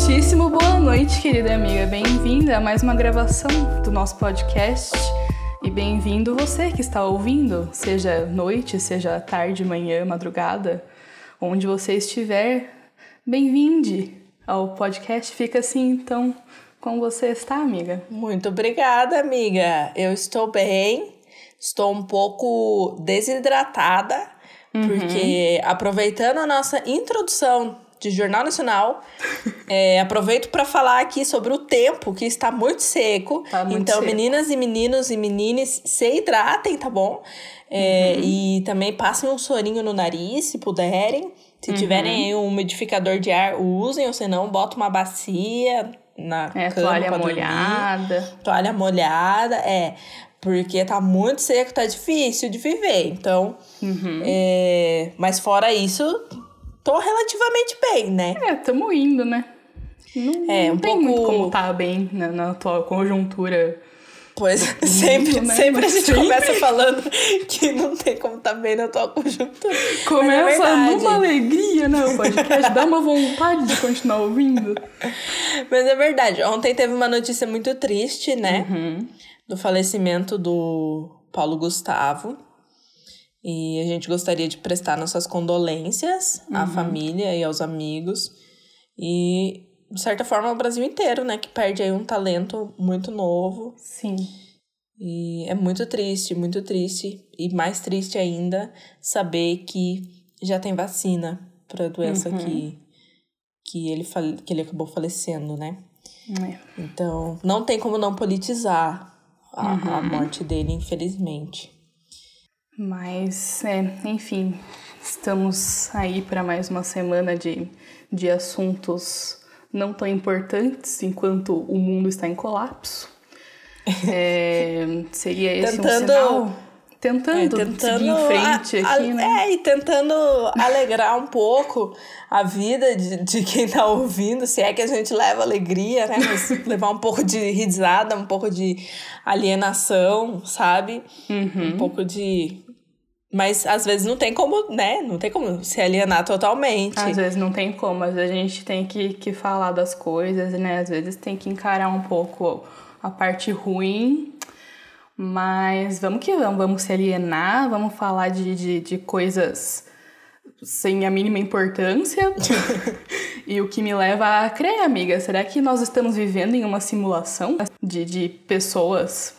Muitíssimo boa noite, querida amiga. Bem-vinda a mais uma gravação do nosso podcast. E bem-vindo você que está ouvindo, seja noite, seja tarde, manhã, madrugada, onde você estiver. Bem-vinde ao podcast. Fica assim, então, como você está, amiga? Muito obrigada, amiga. Eu estou bem, estou um pouco desidratada, uhum. porque aproveitando a nossa introdução de Jornal Nacional. É, aproveito para falar aqui sobre o tempo, que está muito seco. Tá muito então, seco. meninas e meninos e menines, se hidratem, tá bom? É, uhum. E também passem um sorinho no nariz, se puderem. Se uhum. tiverem aí um umidificador de ar, usem, ou senão, bota uma bacia na é, cama toalha molhada. Dormir. Toalha molhada, é. Porque tá muito seco, tá difícil de viver. Então, uhum. é, mas fora isso, tô relativamente bem, né? É, tamo indo, né? Não, é, não um tem pouco... muito como tá bem na, na atual conjuntura. Pois, sempre, né? sempre a gente sempre. começa falando que não tem como tá bem na atual conjuntura. Começa é numa alegria, né? O podcast dá uma vontade de continuar ouvindo. Mas é verdade. Ontem teve uma notícia muito triste, né? Uhum. Do falecimento do Paulo Gustavo. E a gente gostaria de prestar nossas condolências uhum. à família e aos amigos. E, de certa forma, ao Brasil inteiro, né? Que perde aí um talento muito novo. Sim. E é muito triste, muito triste. E mais triste ainda saber que já tem vacina para a doença uhum. que, que, ele que ele acabou falecendo, né? É. Então, não tem como não politizar a, uhum. a morte dele, infelizmente. Mas, é, enfim, estamos aí para mais uma semana de, de assuntos não tão importantes enquanto o mundo está em colapso. É, seria esse tentando, um sinal? Tentando, é, tentando seguir em frente a, aqui, a, né? É, e tentando alegrar um pouco a vida de, de quem está ouvindo, se é que a gente leva alegria, né? Mas levar um pouco de risada, um pouco de alienação, sabe? Uhum. Um pouco de mas às vezes não tem como, né? Não tem como se alienar totalmente. Às vezes não tem como, às vezes a gente tem que, que falar das coisas, né? Às vezes tem que encarar um pouco a parte ruim. Mas vamos que vamos, vamos se alienar, vamos falar de, de, de coisas sem a mínima importância. e o que me leva a crer, amiga, será que nós estamos vivendo em uma simulação de, de pessoas?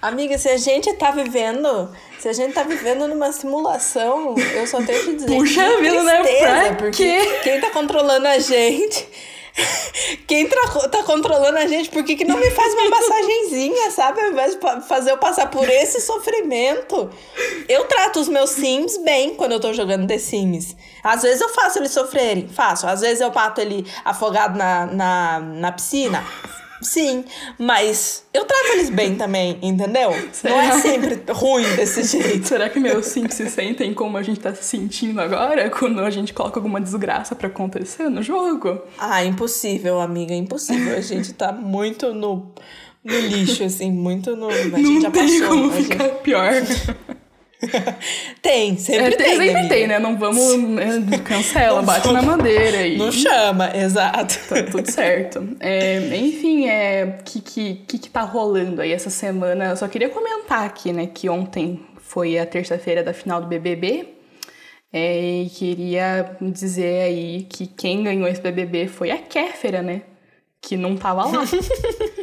Amiga, se a gente tá vivendo se a gente tá vivendo numa simulação, eu só tenho que dizer Puxa que vida, né? Pra porque quê? quem tá controlando a gente quem tá controlando a gente, por que, que não me faz uma massagenzinha, sabe? Ao invés de fazer eu passar por esse sofrimento. Eu trato os meus Sims bem quando eu tô jogando The Sims. Às vezes eu faço eles sofrerem, faço. Às vezes eu bato ele afogado na, na, na piscina, Sim, mas eu trato eles bem também, entendeu? Será? Não é sempre ruim desse jeito. Será que meus sims se sentem como a gente tá se sentindo agora quando a gente coloca alguma desgraça para acontecer no jogo? Ah, impossível, amiga, impossível. A gente tá muito no, no lixo, assim, muito no. A gente Não já tem passou. Como ficar gente... pior. tem, sempre é, tem. Sempre amiga. tem, né? Não vamos. Né, cancela, não bate vamos, na madeira e. Não chama, exato. Tá tudo certo. É, enfim, é. O que, que, que, que tá rolando aí essa semana? Eu só queria comentar aqui, né, que ontem foi a terça-feira da final do BBB. É, e queria dizer aí que quem ganhou esse BBB foi a Kéfera, né? Que não tava lá.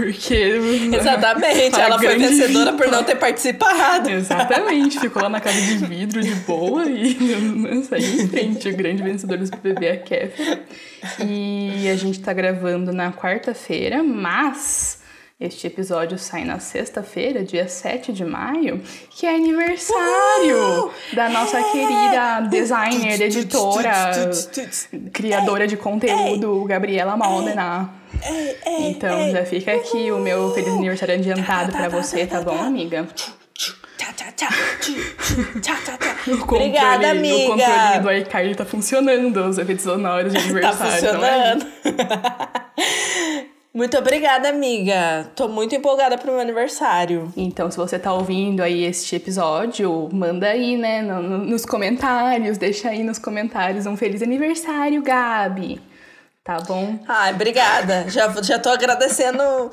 Porque. Exatamente, ela foi vencedora por não ter participado. Exatamente, ficou lá na casa de vidro de boa e saiu em frente. O grande vencedor do BBB é a Kéfera. E a gente tá gravando na quarta-feira, mas. Este episódio sai na sexta-feira, dia 7 de maio, que é aniversário da nossa é. querida designer, editora, criadora de conteúdo, Gabriela Modena. Então já fica aqui o meu feliz aniversário adiantado para você, tá bom, amiga? Obrigada, amiga. O controle do iCard tá funcionando, os efeitos sonoros de aniversário. tá funcionando. Muito obrigada, amiga. Tô muito empolgada pro meu aniversário. Então, se você tá ouvindo aí este episódio, manda aí, né, no, no, nos comentários, deixa aí nos comentários um feliz aniversário, Gabi. Tá bom? Ai, obrigada. Já, já tô agradecendo uh,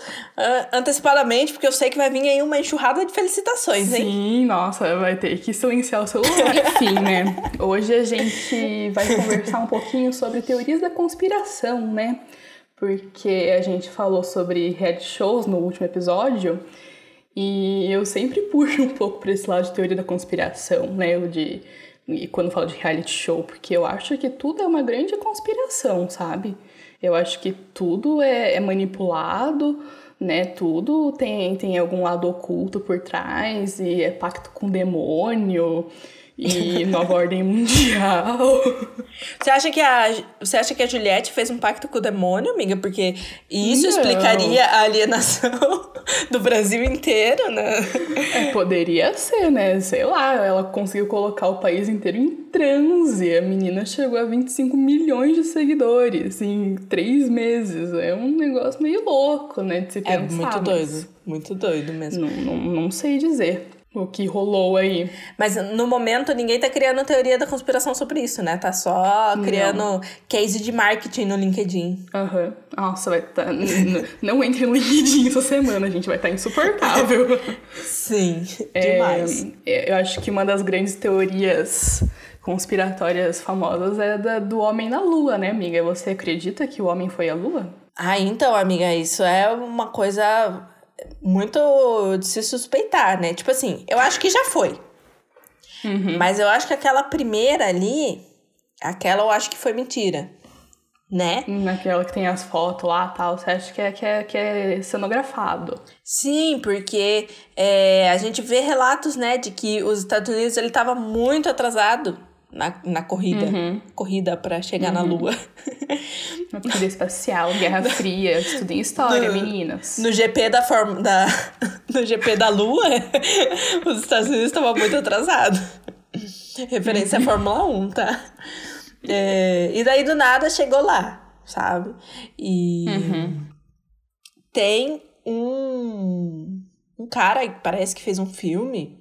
antecipadamente, porque eu sei que vai vir aí uma enxurrada de felicitações, hein? Sim, nossa, vai ter que silenciar o celular. Enfim, né? Hoje a gente vai conversar um pouquinho sobre teorias da conspiração, né? Porque a gente falou sobre reality shows no último episódio. E eu sempre puxo um pouco para esse lado de teoria da conspiração, né? De e quando falo de reality show, porque eu acho que tudo é uma grande conspiração, sabe? Eu acho que tudo é, é manipulado, né? Tudo tem, tem algum lado oculto por trás e é pacto com demônio e nova ordem mundial. Você acha que a você acha que a Juliette fez um pacto com o demônio, amiga? Porque isso Não. explicaria a alienação do Brasil inteiro, né? É, poderia ser, né? Sei lá, ela conseguiu colocar o país inteiro em transe. A menina chegou a 25 milhões de seguidores em três meses. É um negócio meio louco, né? De se pensar. É muito doido, muito doido mesmo. Não, não, não sei dizer o que rolou aí. Mas no momento ninguém tá criando teoria da conspiração sobre isso, né? Tá só criando case de marketing no LinkedIn. Aham. Nossa, vai estar. não entre no LinkedIn essa semana, a gente vai estar insuportável. Sim, É, demais. eu acho que uma das grandes teorias conspiratórias famosas é da, do homem na lua, né, amiga? Você acredita que o homem foi à lua? Ah, então, amiga, isso é uma coisa muito de se suspeitar, né? Tipo assim, eu acho que já foi. Mas eu acho que aquela primeira ali, aquela eu acho que foi mentira. Né? Naquela que tem as fotos lá tal, você acha que é, que é, que é cenografado? Sim, porque é, a gente vê relatos, né, de que os Estados Unidos ele estava muito atrasado na, na corrida, corrida para chegar na Lua. Uma corrida espacial, Guerra Fria, estudem história, No- meninas. No GP da forma da no GP da Lua, os Estados Unidos estavam muito atrasados. Referência à Fórmula 1, tá? É, e daí do nada chegou lá, sabe? E tem um um cara que parece que fez um filme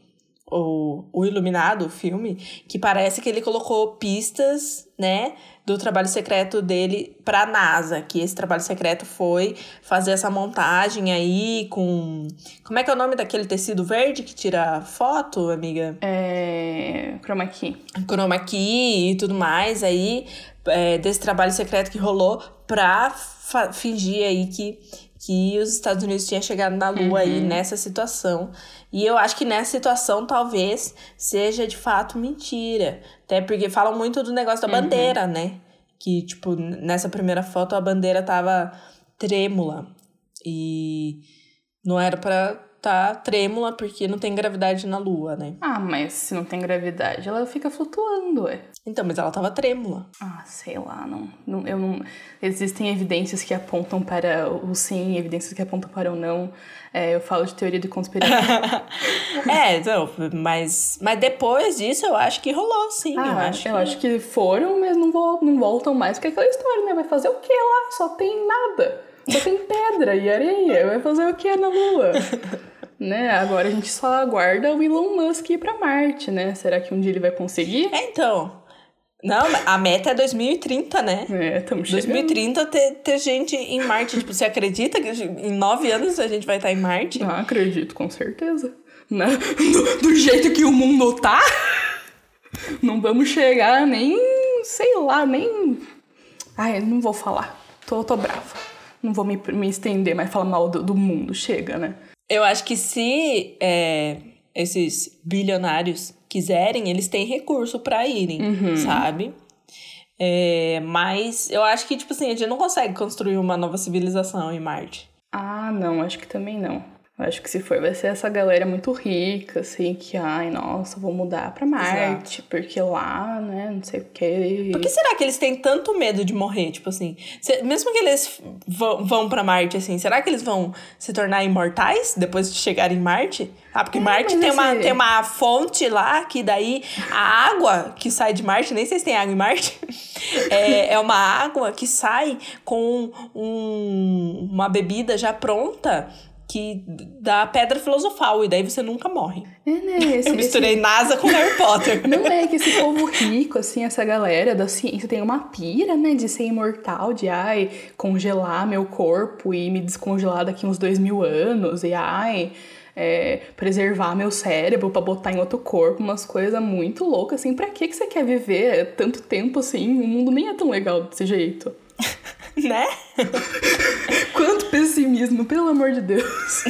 o, o Iluminado, o filme, que parece que ele colocou pistas, né, do trabalho secreto dele pra NASA, que esse trabalho secreto foi fazer essa montagem aí com... Como é que é o nome daquele tecido verde que tira foto, amiga? É. Chroma key. Chroma key e tudo mais aí, é, desse trabalho secreto que rolou pra fa- fingir aí que, que os Estados Unidos tinham chegado na Lua aí nessa situação. E eu acho que nessa situação talvez seja de fato mentira. Até porque falam muito do negócio da bandeira, né? Que, tipo, nessa primeira foto a bandeira tava trêmula. E não era pra tá trêmula porque não tem gravidade na Lua, né? Ah, mas se não tem gravidade, ela fica flutuando, ué. Então, mas ela tava trêmula. Ah, sei lá, não, não, eu não. Existem evidências que apontam para o sim, evidências que apontam para o não. É, eu falo de teoria de conspiração. É, então, mas, mas depois disso eu acho que rolou, sim. Ah, eu acho. eu acho que foram, mas não, vol- não voltam mais, porque é aquela história, né? Vai fazer o que lá? Só tem nada. Só tem pedra e areia. Vai fazer o que na Lua? né? Agora a gente só aguarda o Elon Musk ir pra Marte, né? Será que um dia ele vai conseguir? É, então. Não, a meta é 2030, né? É, estamos chegando. 2030 ter, ter gente em Marte. Tipo, você acredita que em nove anos a gente vai estar em Marte? Ah, acredito, com certeza. Né? Do, do jeito que o mundo tá, não vamos chegar nem, sei lá, nem. Ai, não vou falar. Tô, tô brava. Não vou me, me estender, mas falar mal do, do mundo. Chega, né? Eu acho que se é, esses bilionários quiserem, eles têm recurso pra irem, sabe? É, mas eu acho que, tipo assim, a gente não consegue construir uma nova civilização em Marte. Ah, não, acho que também não. Eu acho que se for, vai ser essa galera muito rica, assim, que, ai, nossa, vou mudar pra Marte, porque lá, né, não sei o quê. Por que será que eles têm tanto medo de morrer? Tipo assim, se- mesmo que eles vão, vão pra Marte, assim, será que eles vão se tornar imortais depois de chegarem em Marte? Ah, porque Marte mas tem, uma, esse- tem uma fonte lá que daí a água que sai de Marte, nem sei se tem água em Marte, é, é uma água que sai com um- uma bebida já pronta que da pedra filosofal, e daí você nunca morre. É, né? Esse, Eu misturei esse... NASA com Harry Potter. Não é que esse povo rico, assim, essa galera da ciência tem uma pira, né, de ser imortal, de ai, congelar meu corpo e me descongelar daqui uns dois mil anos, e ai. É, preservar meu cérebro para botar em outro corpo, umas coisas muito loucas, assim, pra que, que você quer viver tanto tempo assim? O mundo nem é tão legal desse jeito. né? Quanto pessimismo, pelo amor de Deus.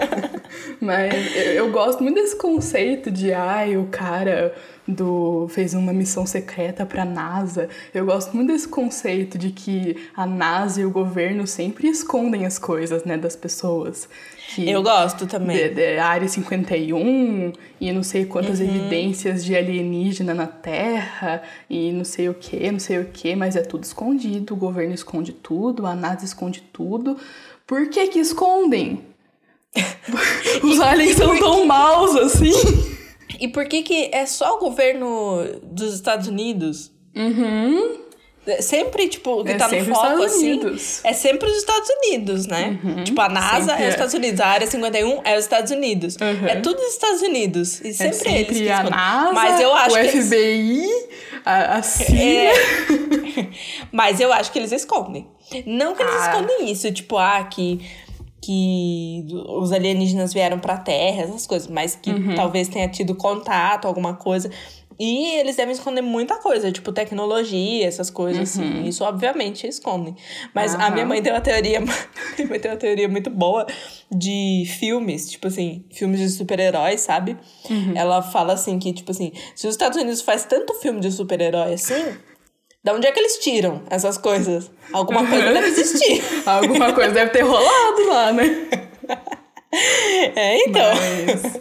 Mas eu gosto muito desse conceito de, ai, o cara do fez uma missão secreta para a NASA. Eu gosto muito desse conceito de que a NASA e o governo sempre escondem as coisas, né, das pessoas. Eu gosto também. De, de Área 51 e não sei quantas uhum. evidências de alienígena na Terra e não sei o que, não sei o que, mas é tudo escondido. O governo esconde tudo, a NASA esconde tudo. Por que que escondem? Os aliens são tão maus assim. E por que que é só o governo dos Estados Unidos? Uhum. Sempre, tipo, o que é tá no foco, assim, Unidos. é sempre os Estados Unidos, né? Uhum, tipo, a NASA é os Estados Unidos, a Área 51 é os Estados Unidos. Uhum. É tudo os Estados Unidos. E sempre, é sempre eles que a NASA, Mas eu acho o que FBI, eles... a, a CIA... É... Mas eu acho que eles escondem. Não que eles ah. escondem isso, tipo, ah, que que os alienígenas vieram para a Terra, essas coisas, mas que uhum. talvez tenha tido contato, alguma coisa. E eles devem esconder muita coisa, tipo tecnologia, essas coisas assim. uhum. assim. Isso, obviamente, escondem. Mas uhum. a minha mãe tem uma teoria. minha mãe tem uma teoria muito boa de filmes, tipo assim, filmes de super-heróis, sabe? Uhum. Ela fala assim que, tipo assim, se os Estados Unidos faz tanto filme de super-herói assim. Da onde é que eles tiram essas coisas? Alguma coisa deve existir. Alguma coisa deve ter rolado lá, né? É, então. Mas...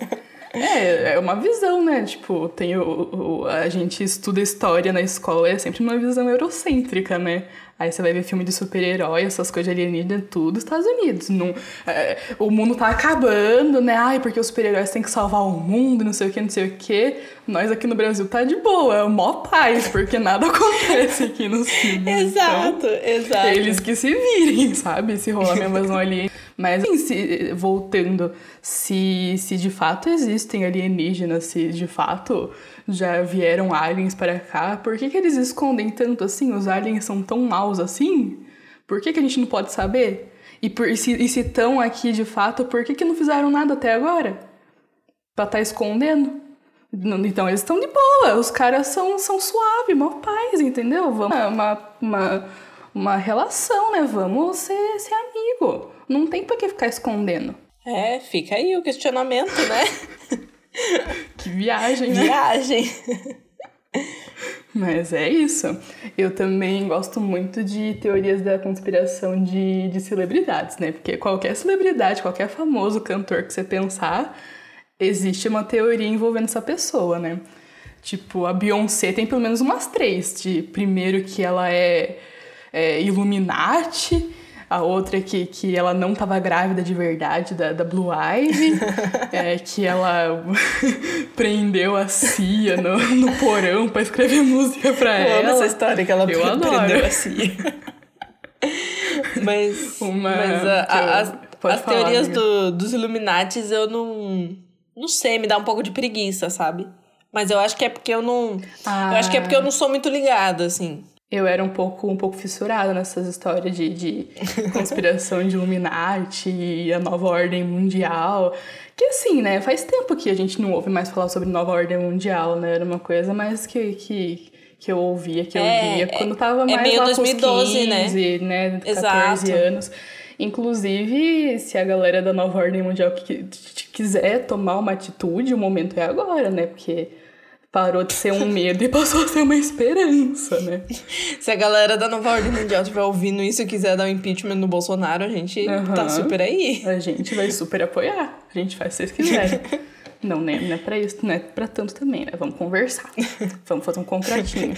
É, é uma visão, né? Tipo, tem o, o, a gente estuda história na escola, é sempre uma visão eurocêntrica, né? Aí você vai ver filme de super-herói, essas coisas de alienígena, tudo Estados Unidos. Não, é, o mundo tá acabando, né? Ai, porque os super-heróis têm que salvar o mundo, não sei o que, não sei o que. Nós aqui no Brasil tá de boa, é o mó paz, porque nada acontece aqui nos filmes. exato, então, exato. Eles que se virem, sabe? Se rolar minha invasão ali. Mas, assim, se, voltando, se, se de fato existem alienígenas, se de fato já vieram aliens para cá, por que, que eles escondem tanto assim? Os aliens são tão maus assim? Por que, que a gente não pode saber? E, por, e se estão aqui de fato, por que, que não fizeram nada até agora? Pra estar tá escondendo? Então eles estão de boa, os caras são, são suave, mó paz, entendeu? Vamos uma, uma, uma relação, né? Vamos ser, ser amigo. Não tem por que ficar escondendo. É, fica aí o questionamento, né? que viagem, né? Viagem. Mas é isso. Eu também gosto muito de teorias da conspiração de, de celebridades, né? Porque qualquer celebridade, qualquer famoso cantor que você pensar, existe uma teoria envolvendo essa pessoa, né? Tipo, a Beyoncé tem pelo menos umas três. De primeiro que ela é, é Illuminati, a outra que, que ela não estava grávida de verdade, da, da Blue Ivy, é, que ela prendeu a Cia no, no porão para escrever música para ela. Eu amo essa história que ela eu prendeu adoro. a Cia. mas, Uma, mas a, a, as, as falar, teorias do, dos Illuminatis eu não. Não sei, me dá um pouco de preguiça, sabe? Mas eu acho que é porque eu não. Ah. Eu acho que é porque eu não sou muito ligada, assim eu era um pouco, um pouco fissurada nessas histórias de, de conspiração de Illuminati e a nova ordem mundial. Que assim, né? Faz tempo que a gente não ouve mais falar sobre nova ordem mundial, né? Era uma coisa mais que, que, que eu ouvia, que eu é, via quando tava é mais é meio lá 2012, 15, né? né? 14 Exato. anos. Inclusive, se a galera da nova ordem mundial quiser tomar uma atitude, o momento é agora, né? Porque parou de ser um medo e passou a ser uma esperança, né? Se a galera da Nova Ordem Mundial estiver ouvindo isso e quiser dar um impeachment no Bolsonaro, a gente uhum. tá super aí. A gente vai super apoiar. A gente faz se vocês quiserem. não, né? Não é pra isso, não é pra tanto também, né? Vamos conversar. Vamos fazer um contratinho.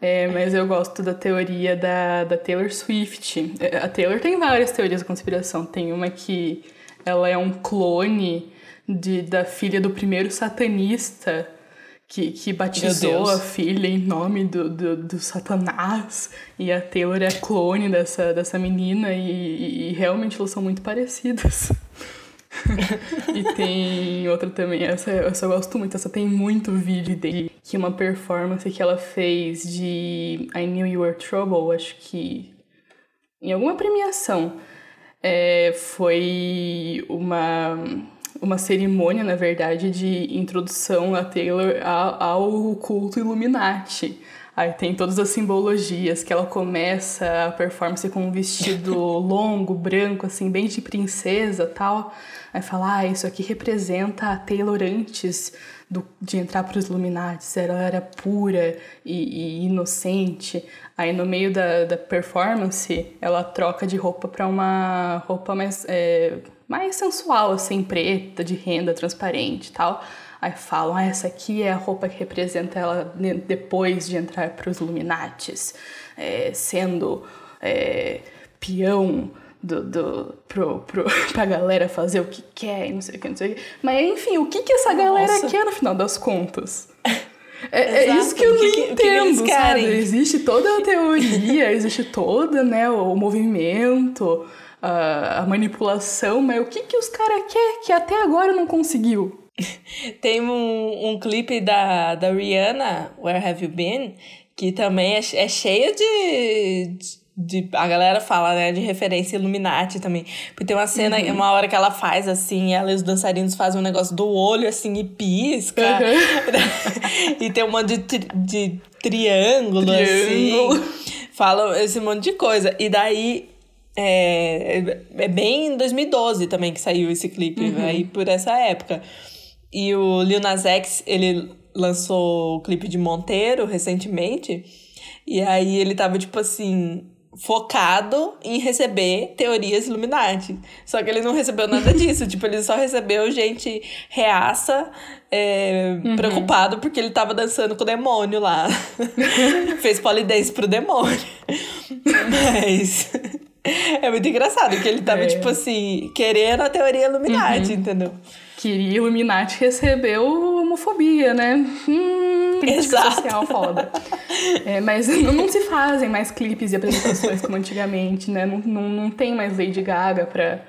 É, mas eu gosto da teoria da, da Taylor Swift. É, a Taylor tem várias teorias da conspiração. Tem uma que ela é um clone de, da filha do primeiro satanista que, que batizou a filha em nome do, do, do, Satanás. E a Taylor é clone dessa, dessa menina e, e, e realmente elas são muito parecidas. e tem outra também, essa eu só gosto muito, essa tem muito vídeo dele, que é uma performance que ela fez de I Knew You Were Trouble, acho que em alguma premiação. É, foi uma, uma cerimônia, na verdade, de introdução a Taylor ao, culto Illuminati. Aí tem todas as simbologias que ela começa a performance com um vestido longo, branco, assim, bem de princesa tal. Aí fala, ah, isso aqui representa a Taylor antes do, de entrar para os Illuminati. Ela era pura e, e, inocente. Aí no meio da, da performance, ela troca de roupa para uma roupa mais, é, mais sensual, assim, preta, de renda, transparente e tal. Aí falam, ah, essa aqui é a roupa que representa ela depois de entrar para os Illuminates, é, sendo é, peão do, do, pro, pro, pra galera fazer o que quer e não sei o que, não sei o que. Mas enfim, o que, que essa galera Nossa. quer no final das contas? É, é, isso que eu não que, entendo, que sabe? Existe toda a teoria, existe toda, né, o movimento, a, a manipulação, mas o que, que os caras querem que até agora não conseguiu? Tem um, um clipe da, da Rihanna, Where Have You Been? Que também é, é cheio de, de, A galera fala, né? De referência Illuminati também. Porque tem uma cena, uhum. uma hora que ela faz assim, ela e os dançarinos fazem um negócio do olho assim e pisca. Uhum. e tem um monte de, de triângulo, triângulo, assim. Falam esse monte de coisa. E daí é, é bem em 2012 também que saiu esse clipe, uhum. aí por essa época. E o Lil Nas X, ele lançou o clipe de Monteiro recentemente. E aí ele tava, tipo assim, focado em receber teorias Illuminati. Só que ele não recebeu nada disso. tipo, ele só recebeu gente reaça, é, uhum. preocupado porque ele tava dançando com o demônio lá. Fez polidense pro demônio. Mas. é muito engraçado que ele tava, é. tipo assim, querendo a teoria Illuminati, uhum. entendeu? queria Illuminati recebeu homofobia, né? Hum, crítica Exato. social foda. É, mas não, não, se fazem mais clipes e apresentações como antigamente, né? Não, não, não tem mais Lady Gaga pra,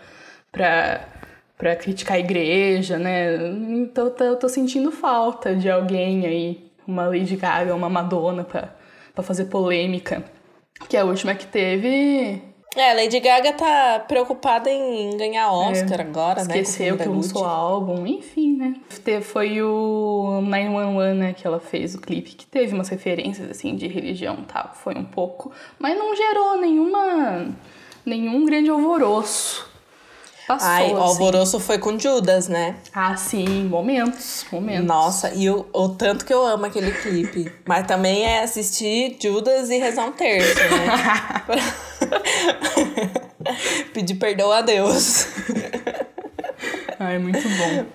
pra, pra criticar a igreja, né? Então eu tô sentindo falta de alguém aí, uma Lady Gaga, uma Madonna pra, pra fazer polêmica. Que a última que teve é, Lady Gaga tá preocupada em ganhar Oscar é, agora, né? Esqueceu que lançou álbum, enfim, né? Foi o 911, né, que ela fez o clipe, que teve umas referências, assim, de religião tal. Foi um pouco, mas não gerou nenhuma... nenhum grande alvoroço. Passou, Ai, o assim. alvoroço foi com Judas, né? Ah, sim, momentos, momentos. Nossa, e o, o tanto que eu amo aquele clipe. Mas também é assistir Judas e rezar um terço, né? Pedir perdão a Deus. Ai, muito bom.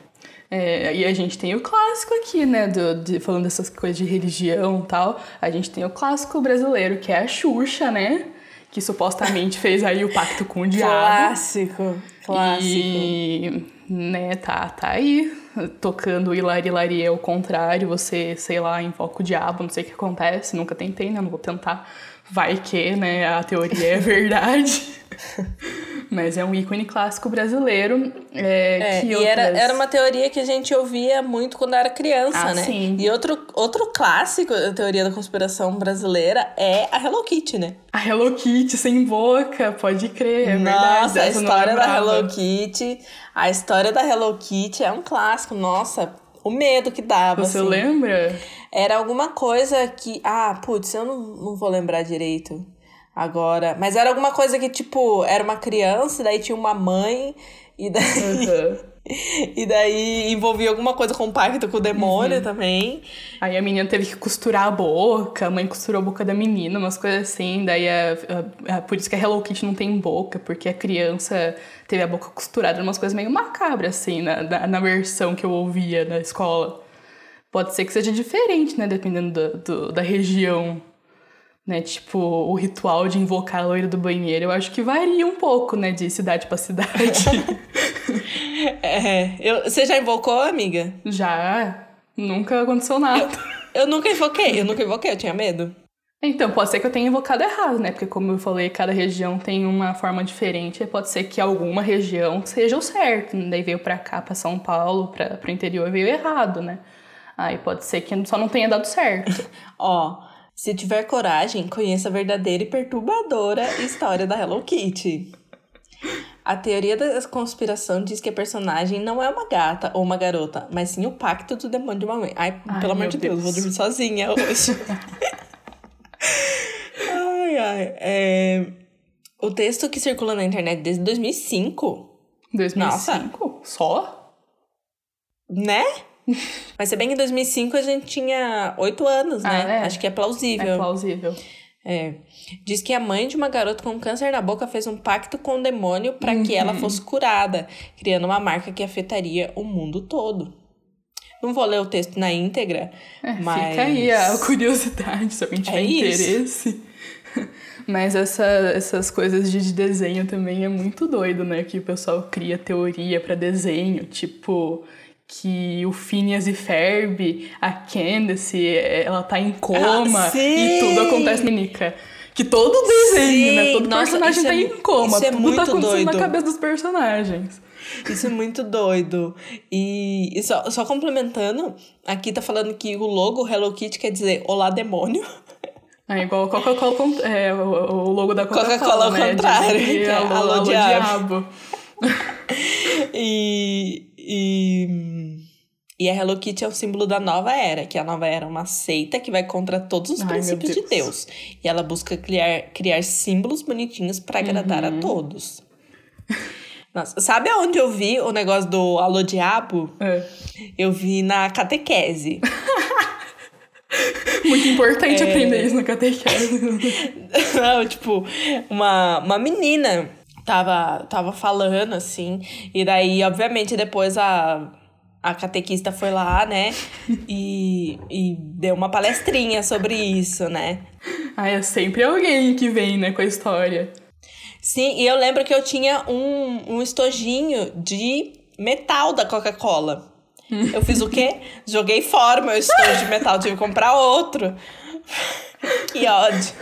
É, e a gente tem o clássico aqui, né? Do, de, falando dessas coisas de religião e tal. A gente tem o clássico brasileiro, que é a Xuxa, né? Que supostamente fez aí o pacto com o diabo. Clássico. Clássico. E, né, tá, tá aí, tocando Hilari Hilari é o contrário, você, sei lá, invoca o diabo, não sei o que acontece, nunca tentei, né, não vou tentar. Vai que, né, a teoria é verdade. Mas é um ícone clássico brasileiro. É, é, que e outras... era, era uma teoria que a gente ouvia muito quando era criança, ah, né? Sim. E outro, outro clássico da teoria da conspiração brasileira é a Hello Kitty, né? A Hello Kitty sem boca, pode crer, é Nossa, verdade. a história da Hello Kitty. A história da Hello Kitty é um clássico. Nossa, o medo que dava. Você assim. lembra? Era alguma coisa que. Ah, putz, eu não, não vou lembrar direito agora. Mas era alguma coisa que, tipo, era uma criança, daí tinha uma mãe, e daí. Uhum. e daí envolvia alguma coisa com o pacto com o demônio uhum. também. Aí a menina teve que costurar a boca, a mãe costurou a boca da menina, umas coisas assim. Daí a, a, a por isso que a Hello Kitty não tem boca, porque a criança teve a boca costurada, umas coisas meio macabras, assim, na, na, na versão que eu ouvia na escola. Pode ser que seja diferente, né? Dependendo do, do da região né? Tipo, o ritual de invocar a loira do banheiro, eu acho que varia um pouco, né? De cidade para cidade. é, eu, você já invocou, amiga? Já. Nunca aconteceu nada. Eu nunca invoquei, eu nunca invoquei, eu tinha medo. Então, pode ser que eu tenha invocado errado, né? Porque, como eu falei, cada região tem uma forma diferente. Pode ser que alguma região seja o certo. Daí veio pra cá, pra São Paulo, pra, pro interior, veio errado, né? Aí pode ser que só não tenha dado certo. Ó, se tiver coragem, conheça a verdadeira e perturbadora história da Hello Kitty. A teoria da conspiração diz que a personagem não é uma gata ou uma garota, mas sim o pacto do demônio de uma mãe. Ai, Ai, pelo amor de Deus, Deus. vou dormir sozinha hoje. ai, ai. É... O texto que circula na internet desde 2005, 2005? Só? né? Mas se bem que em 2005 a gente tinha oito anos, né? Ah, é? Acho que é plausível. É plausível. É. Diz que a mãe de uma garota com câncer na boca fez um pacto com o demônio para que Uhum. ela fosse curada, criando uma marca que afetaria o mundo todo. Não vou ler o texto na íntegra, É, mas Fica aí a curiosidade, se alguém tiver É interesse. Mas essa, essas coisas de de desenho também é muito doido, né? Que o pessoal cria teoria pra desenho, tipo que o Phineas e Ferb, a Candace, ela tá em coma Ah, e tudo acontece na Nica. Que todo desenho, Sim! né? Todo Nossa, personagem isso tá é em coma. isso é tudo muito tá acontecendo doido. na cabeça dos personagens. Isso é muito doido. E, e só, só complementando, aqui tá falando que o logo Hello Kitty quer dizer Olá Demônio. É igual Coca-Cola, é, o, logo da Coca-Cola, Coca-Cola ao né? contrário, é alô, alô, alô, diabo. diabo. E, e, e a Hello Kitty é o símbolo da nova era, que a nova era é uma seita que vai contra todos os Ai, princípios de Deus. Deus. E ela busca criar, criar símbolos bonitinhos para agradar Uhum. a todos. Nossa, sabe aonde eu vi o negócio do Alô Diabo? É. Eu vi na catequese. Muito importante É. aprender isso na catequese. Não, tipo, uma, uma menina tava, tava falando, assim, e daí, obviamente, depois a, a catequista foi lá, né, e, e deu uma palestrinha sobre isso, né. ah, é sempre alguém que vem, né, com a história. Sim, e eu lembro que eu tinha um, um estojinho de metal da Coca-Cola. Eu fiz o quê? Joguei fora o meu estojo de metal, tive que comprar outro. Que ódio.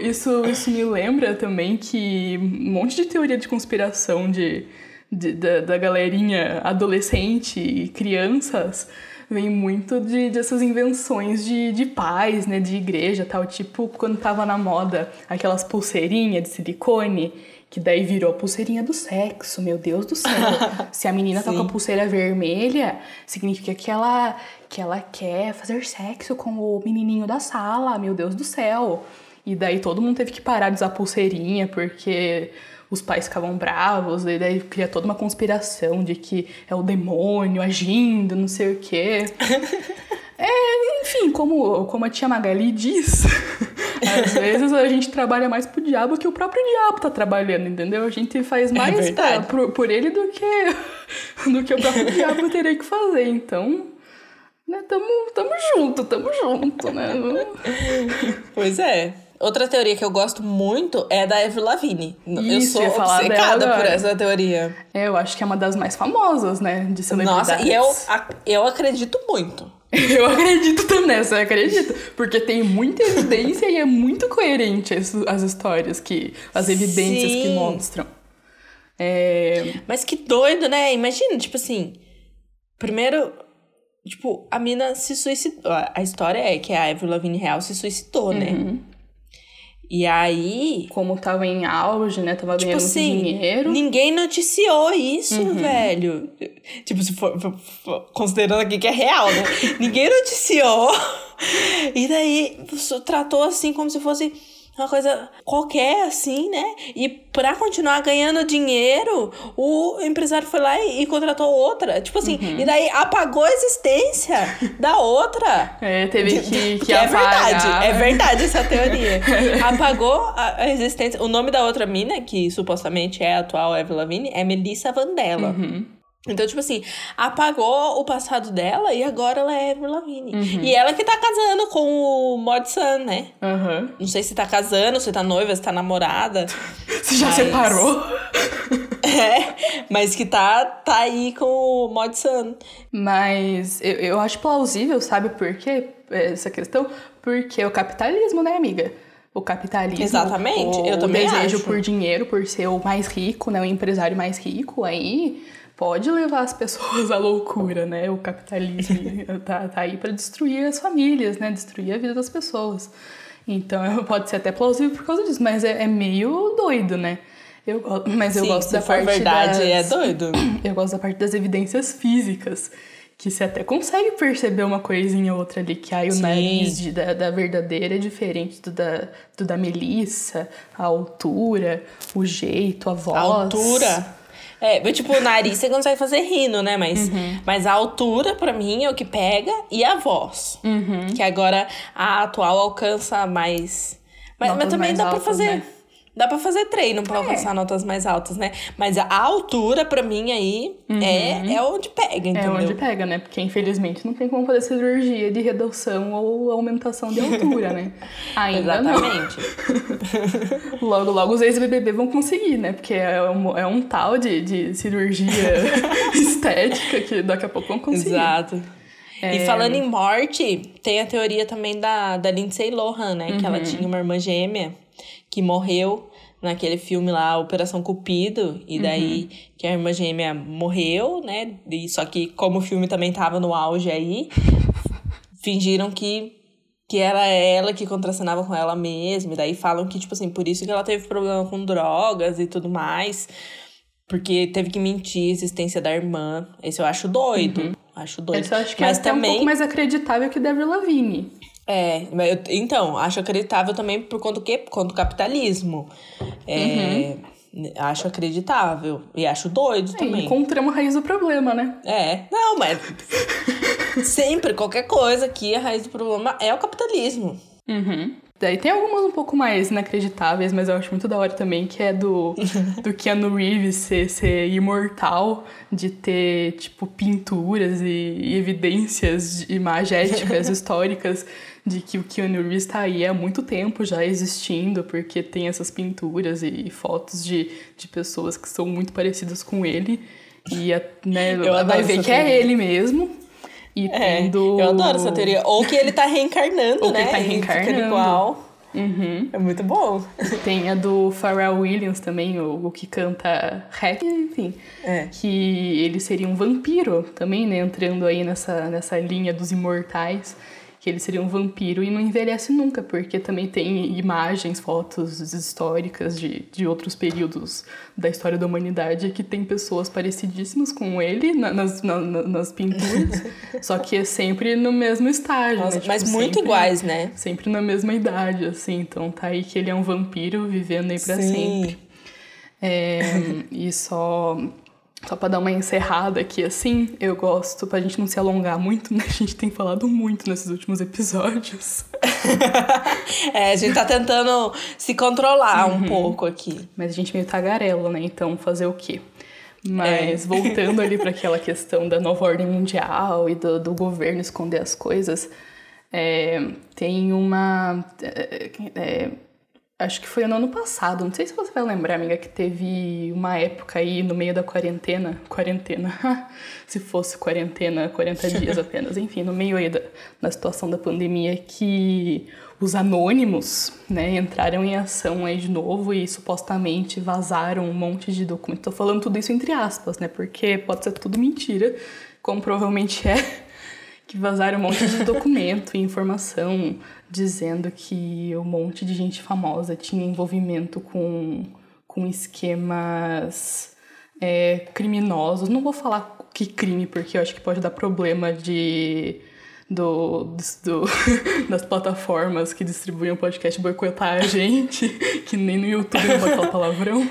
Isso, isso me lembra também que um monte de teoria de conspiração de, de- da, da galerinha adolescente e crianças vem muito de, dessas invenções de, de pais, né, de igreja tal. Tipo, quando tava na moda aquelas pulseirinhas de silicone, que daí virou a pulseirinha do sexo, meu Deus do céu. Se a menina tá com a pulseira vermelha, significa que ela, que ela quer fazer sexo com o menininho da sala, meu Deus do céu. E daí todo mundo teve que parar de usar pulseirinha porque os pais ficavam bravos, e daí cria toda uma conspiração de que é o demônio agindo, não sei o quê. É, enfim, como, como a tia Magali diz, às vezes a gente trabalha mais pro diabo que o próprio diabo tá trabalhando, entendeu? A gente faz mais pra, verdade. por, por ele do que, do que o próprio diabo teria que fazer. Então, né, tamo, tamo junto, tamo junto, né? Pois é. Outra teoria que eu gosto muito é da Avril Lavigne. eu sou obcecada por essa teoria. É, eu acho que é uma das mais famosas, né? De celebridades. Nossa, e eu, eu acredito muito. Eu acredito também nessa, eu acredito. Porque tem muita evidência e é muito coerente as, as histórias, que, as evidências que Sim. mostram. É, Mas que doido, né? Imagina, tipo assim. Primeiro, tipo, a mina se suicidou. A história é que a Avril Lavigne real se suicidou, né? uhum. E aí. Como tava em auge, né? Tava Tipo ganhando assim, dinheiro. ninguém noticiou isso, Uhum. velho. Tipo, se for, for- for- considerando aqui que é real, né? ninguém noticiou. E daí, tratou assim como se fosse uma coisa qualquer, assim, né? E pra continuar ganhando dinheiro, o empresário foi lá e, e contratou outra. Tipo assim, Uhum. e daí apagou a existência da outra. É, teve que, que Que é verdade, é verdade essa teoria. Apagou a, a existência. O nome da outra mina, que supostamente é a atual Eva Lavigne, é Melissa Vandella. Uhum. Então, tipo assim, apagou o passado dela e agora ela é Eva Lavigne. Uhum. E ela que tá casando com o Mod Sun, né? Aham. Não sei se tá casando, se tá noiva, se tá namorada. Você já Mas- separou? É, mas que tá, tá aí com o Mod Sun. Mas eu, eu acho plausível, sabe por quê? Essa questão? Porque é o capitalismo, né, amiga? O capitalismo. Exatamente, o, eu também desejo acho. por dinheiro, por ser o mais rico, né? O empresário mais rico, aí pode levar as pessoas à loucura, né? O capitalismo tá, tá aí para destruir as famílias, né? Destruir a vida das pessoas. Então pode ser até plausível por causa disso, mas é, é meio doido, né? Eu, mas eu Sim, gosto se da for parte verdade, das... é doido. Eu gosto da parte das evidências físicas. Que você até consegue perceber uma coisinha ou outra ali, que aí o Sim. nariz de, da, da verdadeira é diferente do da, do da Melissa, a altura, o jeito, a voz. A altura. É, mas, tipo, o nariz você consegue fazer rindo, né? Mas, Uhum. mas a altura, pra mim, é o que pega e a voz. Uhum. Que agora a atual alcança mais. Mas, mas também dá pra altas, fazer. né? Dá pra fazer treino pra alcançar notas mais altas, né? Mas a altura, pra mim, aí, é, é onde pega, Uhum. É entendeu? onde pega, né? Porque infelizmente não tem como fazer cirurgia de redução ou aumentação de altura, né? Ainda Exatamente. não. Logo, logo os ex-BBB vão conseguir, né? Porque é um, é um tal de, de cirurgia estética que daqui a pouco vão conseguir. Exato. É. E falando em morte, tem a teoria também da, da Lindsay Lohan, né? Que ela Uhum. tinha uma irmã gêmea que morreu naquele filme lá, Operação Cupido. E daí Uhum. que a irmã gêmea morreu, né? E, só que como o filme também tava no auge aí, fingiram que, que era ela que contracenava com ela mesma. E daí falam que, tipo assim, por isso que ela teve problema com drogas e tudo mais. Porque teve que mentir a existência da irmã. Esse eu acho doido. Acho doido. Esse eu acho que Mas é até um também, pouco mais acreditável que Deborah Lavigne. É, mas eu- então, acho acreditável também por conta do quê? Por conta do capitalismo. É, Acho acreditável. E acho doido É, também. encontramos a raiz do problema, né? É, não, mas sempre, qualquer coisa aqui, a raiz do problema é o capitalismo. Uhum. Daí tem algumas um pouco mais inacreditáveis, mas eu acho muito da hora também, que é do, do Keanu Reeves ser, ser imortal, de ter, tipo, pinturas e, e evidências imagéticas, históricas, de que o Keanu Reeves tá aí há muito tempo já existindo, porque tem essas pinturas e, fotos de, de pessoas que são muito parecidas com ele. E, a- né, vai ver que é ele mesmo. E É, tendo... eu adoro essa teoria. Ou que ele tá reencarnando, Ou que né? ele tá E fica reencarnando. igual. Uhum. É muito bom. Tem a do Pharrell Williams também, o, o que canta rap, enfim. É. Que ele seria um vampiro também, né? Entrando aí nessa, nessa linha dos imortais. Que ele seria um vampiro e não envelhece nunca, porque também tem imagens, fotos históricas de, de outros períodos da história da humanidade que tem pessoas parecidíssimas com ele na- nas, na- na- nas pinturas, só que é sempre no mesmo estágio. Nossa, né? Tipo, mas muito sempre- iguais, né? Sempre na mesma idade, assim. Então tá aí que ele é um vampiro vivendo aí pra Sim. sempre. É, e só, só pra dar uma encerrada aqui, assim, eu gosto, pra gente não se alongar muito, né? A gente tem falado muito nesses últimos episódios. É, a gente tá tentando se controlar Uhum. um pouco aqui. Mas a gente meio tagarela, né? Então fazer o quê? Mas voltando ali para aquela questão da nova ordem mundial e do, do governo esconder as coisas, é, tem uma. é, é, acho que foi no ano passado, não sei se você vai lembrar, amiga, que teve uma época aí no meio da quarentena. Quarentena. se fosse quarentena, 40 dias apenas, enfim, no meio aí da, da situação da pandemia, que os anônimos, né, entraram em ação aí de novo e supostamente vazaram um monte de documentos. Tô falando tudo isso entre aspas, né, porque pode ser tudo mentira, como provavelmente é, que vazaram um monte de documento e informação dizendo que um monte de gente famosa tinha envolvimento com, com esquemas é, criminosos. Não vou falar que crime, porque eu acho que pode dar problema de do, do- das plataformas que distribuem o podcast boicotar a gente, que nem no YouTube não pode falar palavrão.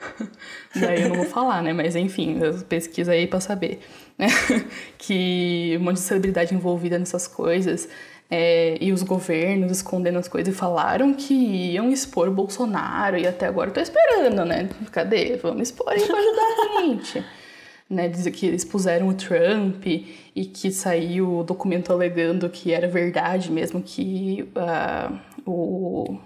Daí eu não vou falar, né? Mas enfim, pesquisa aí pra saber. Né? Que um monte de celebridade envolvida nessas coisas. é, e os governos escondendo as coisas e falaram que iam expor Bolsonaro e até agora eu tô esperando, né? Cadê? Vamos expor aí pra ajudar a gente né, dizer que eles puseram o Trump e que saiu o documento alegando que era verdade mesmo que ah, o,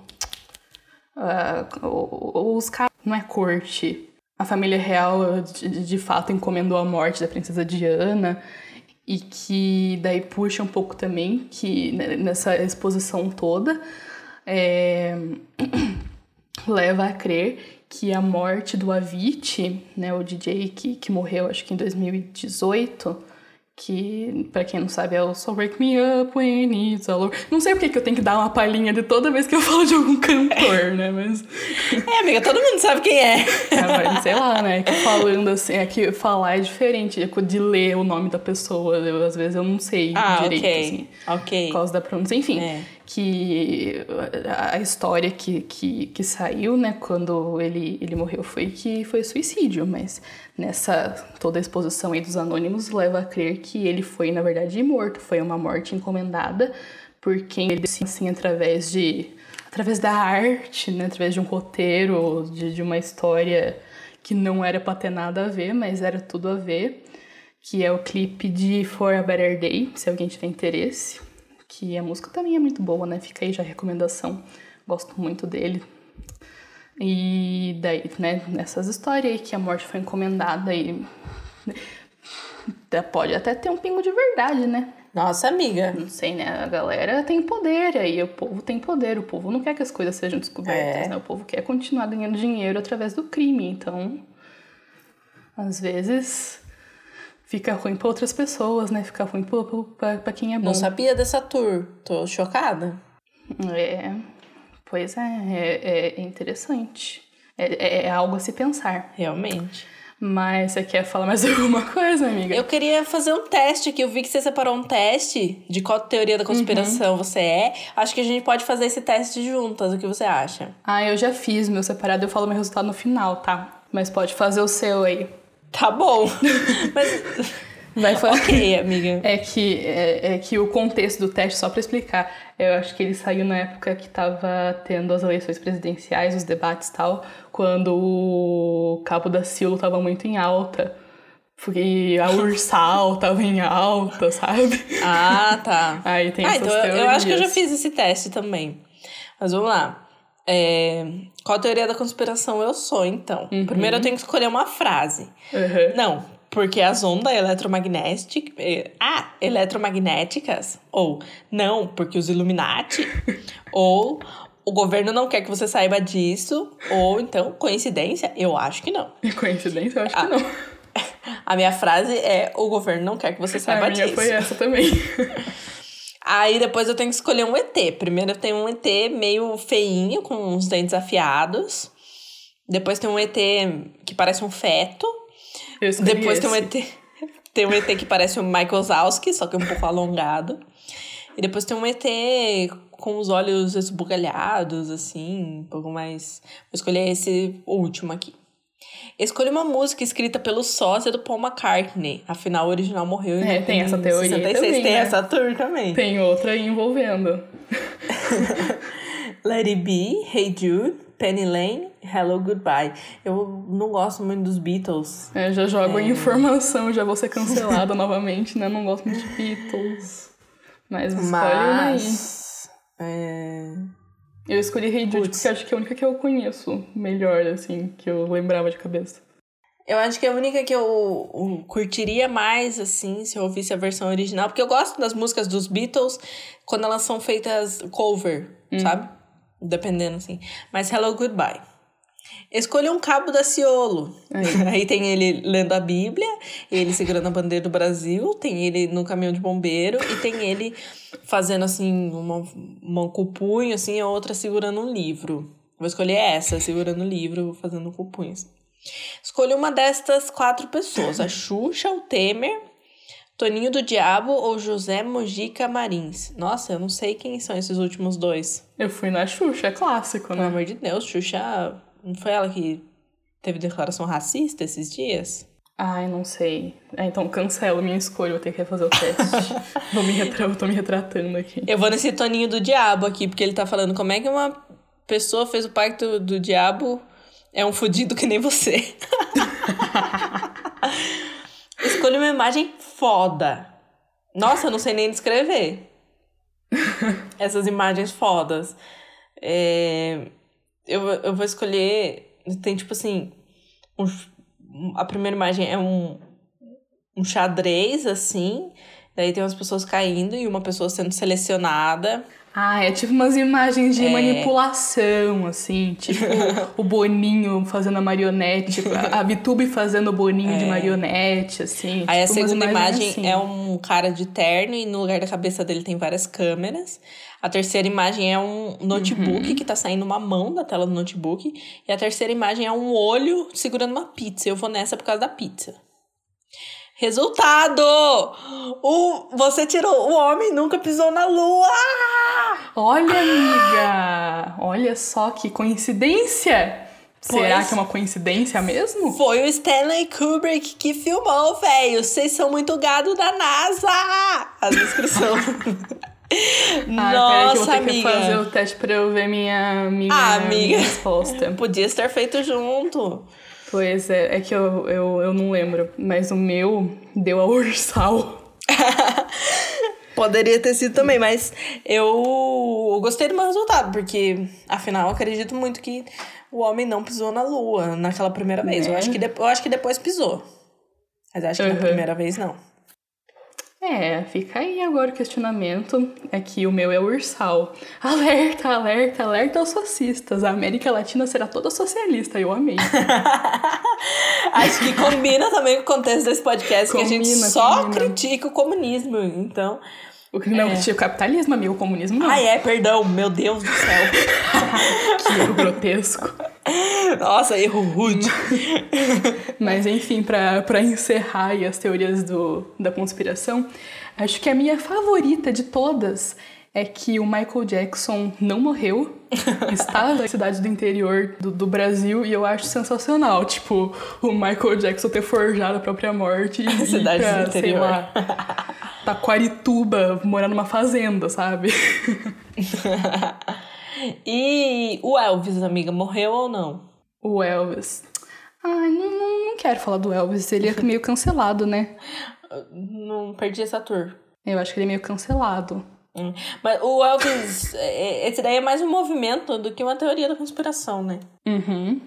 o- os caras não é corte. A família real de, de fato encomendou a morte da princesa Diana e que daí puxa um pouco também que né, nessa exposição toda é, leva a crer que a morte do Avicii, né, o DJ que, que morreu acho que em 2018, que, para quem não sabe, é o So Wake Me Up When It's All Over. Não sei porque que eu tenho que dar uma palhinha de toda vez que eu falo de algum cantor, né? Mas. É, amiga, todo mundo sabe quem é. é mas sei lá, né? Que falando assim, é que falar é diferente de ler o nome da pessoa. Eu, às vezes eu não sei ah, direito, okay. assim. Ok. Por causa da pronúncia. Enfim. É que a história que, que, que saiu, né, quando ele, ele morreu foi que foi suicídio, mas nessa toda a exposição aí dos anônimos leva a crer que ele foi, na verdade, morto, foi uma morte encomendada por quem ele assim, através de através da arte, né, através de um roteiro, de, de uma história que não era para ter nada a ver, mas era tudo a ver, que é o clipe de For a Better Day, se alguém tiver interesse que a música também é muito boa, né? Fica aí já a recomendação. Gosto muito dele. E daí, né, nessas histórias aí que a morte foi encomendada e pode até ter um pingo de verdade, né? Nossa, amiga. Não sei, né? A galera tem poder aí, o povo tem poder. O povo não quer que as coisas sejam descobertas, é. né? O povo quer continuar ganhando dinheiro através do crime. Então, às vezes, fica ruim para outras pessoas, né? Fica ruim para quem é bom. Não sabia dessa tour. Tô chocada. É, pois é, é, é interessante. É, é, é algo a se pensar. Realmente. Mas você quer falar mais alguma coisa, amiga? Eu queria fazer um teste aqui. Eu vi que você separou um teste de qual teoria da conspiração uhum. você é. Acho que a gente pode fazer esse teste juntas. O que você acha? Ah, eu já fiz meu separado. Eu falo meu resultado no final, tá? Mas pode fazer o seu aí. Tá bom. Mas. Vai falar. Ok, amiga. É que, é, é, que o contexto do teste, só para explicar, eu acho que ele saiu na época que tava tendo as eleições presidenciais, os debates e tal, quando o Cabo da Ciolo tava muito em alta. Porque a Ursal tava em alta, sabe? Ah, tá. Aí tem ah, essas então teorias. Eu acho que eu já fiz esse teste também. Mas vamos lá. É, qual teoria da conspiração eu sou, então? Uhum. Primeiro eu tenho que escolher uma frase. Uhum. Não, porque as ondas eletromagnéticas. Eh, ah, eletromagnéticas. Ou não, porque os Illuminati. ou o governo não quer que você saiba disso. Ou então, coincidência? Eu acho que não. Coincidência? Eu acho ah, que não. A minha frase é: o governo não quer que você saiba disso. A minha foi essa também. Aí depois eu tenho que escolher um ET. Primeiro eu tenho um ET meio feinho, com uns dentes afiados. Depois tem um ET que parece um feto. Eu depois esse. tem um ET. Tem um ET que parece o Michael Zalski, só que um pouco alongado. E depois tem um ET com os olhos esbugalhados, assim, um pouco mais. Vou escolher esse último aqui. Escolha uma música escrita pelo sósia do Paul McCartney. Afinal, o original morreu em É, tem essa teoria 66. Também, tem né? essa tour também. Tem outra aí envolvendo. Let It Be, Hey Jude, Penny Lane, Hello Goodbye. Eu não gosto muito dos Beatles. É, já jogo é... informação, já vou ser cancelada novamente, né? Não gosto muito de Beatles. Mas escolhe Mas... É... Eu escolhi Hey Jude porque acho que é a única que eu conheço melhor, assim, que eu lembrava de cabeça. Eu acho que é a única que eu curtiria mais, assim, se eu ouvisse a versão original. Porque eu gosto das músicas dos Beatles quando elas são feitas cover, hum. sabe? Dependendo, assim. Mas Hello Goodbye. Escolha um cabo da Ciolo. Aí. Aí tem ele lendo a Bíblia, ele segurando a bandeira do Brasil, tem ele no caminhão de bombeiro e tem ele fazendo assim, uma mão com o punho, assim, a outra segurando um livro. Vou escolher essa, segurando o livro, fazendo com o punho. Assim. Escolha uma destas quatro pessoas: a Xuxa, o Temer, Toninho do Diabo ou José Mojica Marins. Nossa, eu não sei quem são esses últimos dois. Eu fui na Xuxa, é clássico, né? Pelo amor de Deus, Xuxa não foi ela que teve declaração racista esses dias? Ai, não sei. É, então cancelo minha escolha, vou ter que fazer o teste. vou me retra... Eu tô me retratando aqui. Eu vou nesse toninho do diabo aqui, porque ele tá falando como é que uma pessoa fez o pacto do diabo é um fudido que nem você. Escolha uma imagem foda. Nossa, eu não sei nem descrever. Essas imagens fodas. É eu, eu vou escolher. Tem tipo assim. um, a primeira imagem é um, um xadrez, assim. Daí tem umas pessoas caindo e uma pessoa sendo selecionada. Ah, é tipo umas imagens de é. manipulação, assim, tipo o Boninho fazendo a marionete, a Vitube fazendo o Boninho é. de marionete, assim. Aí tipo a segunda imagem assim. é um cara de terno e no lugar da cabeça dele tem várias câmeras. A terceira imagem é um notebook uhum. que tá saindo uma mão da tela do notebook. E a terceira imagem é um olho segurando uma pizza. Eu vou nessa por causa da pizza. Resultado! O, você tirou. O homem nunca pisou na lua! Olha, amiga! Olha só que coincidência! Pois Será que é uma coincidência mesmo? Foi o Stanley Kubrick que filmou, velho. Vocês são muito gado da NASA! A descrição. Ah, Nossa, que eu vou ter amiga. que fazer o teste pra eu ver minha, minha, ah, amiga. minha resposta. Podia estar feito junto. Pois é, é que eu, eu, eu não lembro, mas o meu deu a Ursal. Poderia ter sido também, mas eu gostei do meu resultado, porque afinal eu acredito muito que o homem não pisou na lua naquela primeira vez. É. Eu, acho que de, eu acho que depois pisou. Mas acho que uhum. na primeira vez não. É, fica aí agora o questionamento. É que o meu é ursal. Alerta, alerta, alerta aos fascistas. A América Latina será toda socialista. Eu amei. Acho que combina também com o contexto desse podcast, combina, que a gente só combina. critica o comunismo. Então. O que não, é. o capitalismo, amigo, o comunismo não. Ah, é, perdão, meu Deus do céu. que grotesco. Nossa, erro rude. Mas enfim, para encerrar as teorias do, da conspiração, acho que a minha favorita de todas é que o Michael Jackson não morreu, está na cidade do interior do, do, Brasil e eu acho sensacional, tipo, o Michael Jackson ter forjado a própria morte e cidade pra, do interior. sei lá, Taquarituba, morar numa fazenda, sabe? E o Elvis, amiga, morreu ou não? O Elvis. Ai, não, não, quero falar do Elvis, ele é meio cancelado, né? Não perdi essa tour. Eu acho que ele é meio cancelado. Hum. Mas o Elvis, é, é, esse daí é mais um movimento do que uma teoria da conspiração, né? Uhum.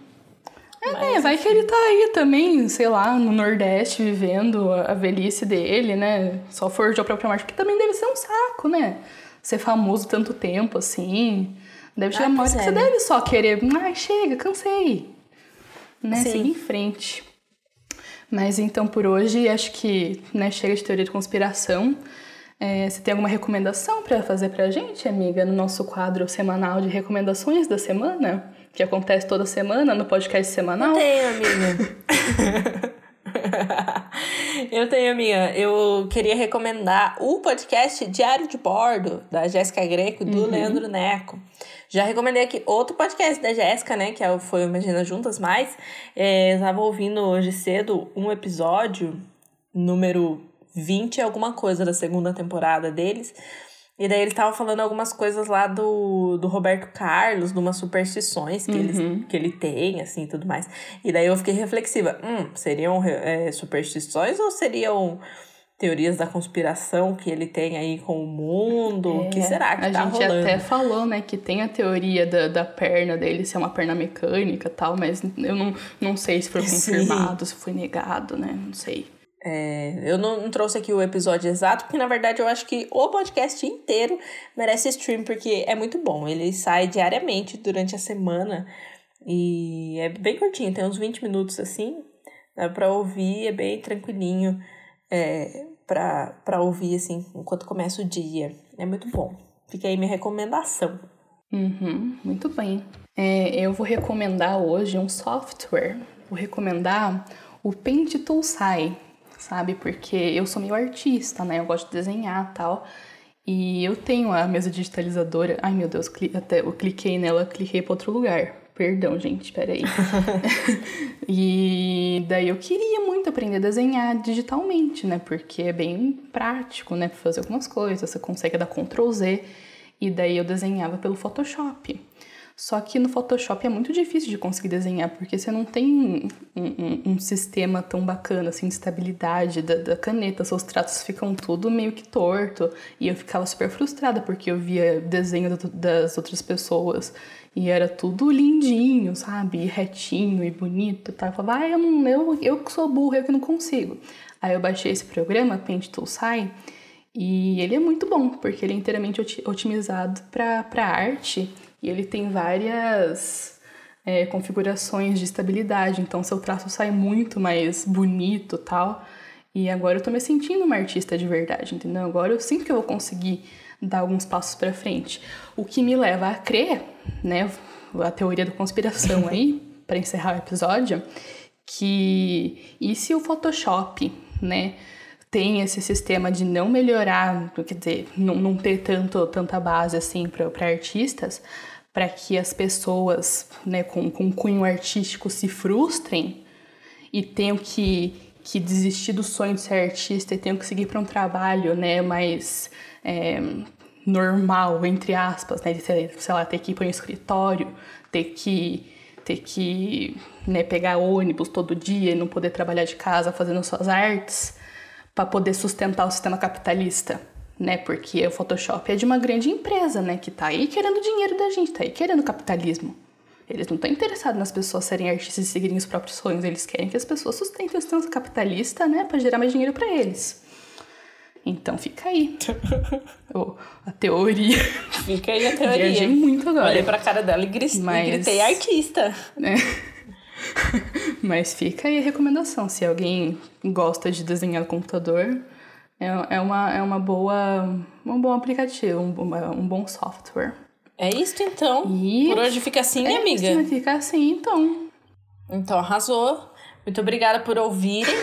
É, Mas, vai que ele tá aí também, sei lá, no Nordeste, vivendo a velhice dele, né? Só forjou a própria marcha, porque também deve ser um saco, né? Ser famoso tanto tempo, assim. Deve chegar ah, uma hora que você né? deve só querer, ai, ah, chega, cansei. Né? Sim. Seguir em frente. Mas então, por hoje, acho que né, chega de teoria de conspiração. É, você tem alguma recomendação para fazer para a gente, amiga, no nosso quadro semanal de recomendações da semana? Que acontece toda semana no podcast semanal? Eu tenho, amiga. Eu tenho, amiga. Eu queria recomendar o podcast Diário de Bordo, da Jéssica Greco e do uhum. Leandro Neco. Já recomendei aqui outro podcast da Jéssica, né? Que é foi Imagina Juntas Mais. É, eu tava ouvindo hoje cedo um episódio, número 20 alguma coisa da segunda temporada deles. E daí ele tava falando algumas coisas lá do, do Roberto Carlos, de umas superstições que, uhum. ele, que ele tem, assim, e tudo mais. E daí eu fiquei reflexiva. Hum, seriam é, superstições ou seriam teorias da conspiração que ele tem aí com o mundo? O que é, será que a tá rolando? A gente até falou, né, que tem a teoria da, da perna dele ser uma perna mecânica e tal, mas eu não, não sei se foi confirmado, Sim. se foi negado, né? Não sei. É, eu não, não, trouxe aqui o episódio exato, porque na verdade eu acho que o podcast inteiro merece stream, porque é muito bom. Ele sai diariamente durante a semana e é bem curtinho, tem uns 20 minutos assim. Dá pra ouvir, é bem tranquilinho é, pra ouvir assim enquanto começa o dia. É muito bom. Fica aí minha recomendação. Uhum, muito bem. É, eu vou recomendar hoje um software. Vou recomendar o Paint Toolsai sabe? Porque eu sou meio artista, né? Eu gosto de desenhar tal. E eu tenho a mesa digitalizadora. Ai, meu Deus, até eu cliquei nela, cliquei para outro lugar. Perdão, gente, peraí. e daí eu queria muito aprender a desenhar digitalmente, né? Porque é bem prático, né? Pra fazer algumas coisas, você consegue dar Ctrl Z. E daí eu desenhava pelo Photoshop. Só que no Photoshop é muito difícil de conseguir desenhar, porque você não tem um, um, um um sistema tão bacana, assim, de estabilidade da, da, caneta. Seus traços ficam tudo meio que torto. E eu ficava super frustrada porque eu via desenho das outras pessoas e era tudo lindinho, sabe? E retinho e bonito. Tá? Eu falava, ah, eu, não, eu, eu que sou burra, eu que não consigo. Aí eu baixei esse programa, Paint Tool Sai, e ele é muito bom, porque ele é inteiramente otimizado para arte e ele tem várias é, configurações de estabilidade, então seu traço sai muito mais bonito tal. E agora eu tô me sentindo uma artista de verdade, entendeu? Agora eu sinto que eu vou conseguir dar alguns passos para frente. O que me leva a crer, né, a teoria da conspiração aí, para encerrar o episódio, que e se o Photoshop, né, tem esse sistema de não melhorar, quer dizer, não, não ter tanto, tanta base assim para artistas, para que as pessoas né, com, com cunho artístico se frustrem e tenham que, que desistir do sonho de ser artista e tenham que seguir para um trabalho né, mais é, normal, entre aspas, né, de, sei lá, ter que ir para um escritório, ter que ter que né, pegar ônibus todo dia e não poder trabalhar de casa fazendo suas artes para poder sustentar o sistema capitalista, né? Porque o Photoshop é de uma grande empresa, né? Que tá aí querendo dinheiro da gente, tá aí querendo capitalismo. Eles não estão interessados nas pessoas serem artistas e seguirem os próprios sonhos, eles querem que as pessoas sustentem o sistema capitalista, né? Para gerar mais dinheiro para eles. Então fica aí. oh, a teoria. Fica aí a teoria. Viajei muito agora. Olhei pra cara dela e, gris, Mas... e gritei artista. Né? Mas fica aí a recomendação. Se alguém gosta de desenhar no computador, é, é, uma, é uma boa, um bom aplicativo, um, um bom software. É isso então. E Por hoje fica assim, é amiga. Isso, fica assim, então. Então arrasou. Muito obrigada por ouvirem.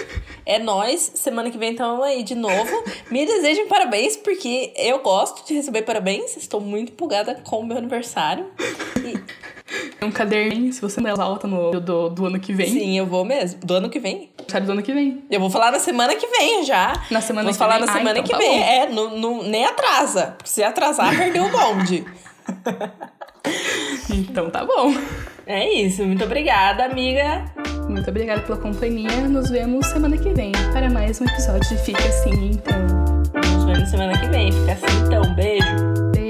É nós. Semana que vem estamos aí de novo. Me desejem parabéns, porque eu gosto de receber parabéns. Estou muito empolgada com o meu aniversário. E um caderninho, se você não alta no do, do ano que vem. Sim, eu vou mesmo. Do ano que vem. Sabe do ano que vem. Eu vou falar na semana que vem já. Na semana vou que falar vem? na semana ah, então que tá vem. Bom. É, no, no, nem atrasa. Porque se atrasar, perdeu o bonde. então tá bom. É isso. Muito obrigada, amiga. Muito obrigada pela companhia. Nos vemos semana que vem para mais um episódio de Fica Assim Então. Nos vemos semana que vem. Fica assim então. Beijo. Beijo.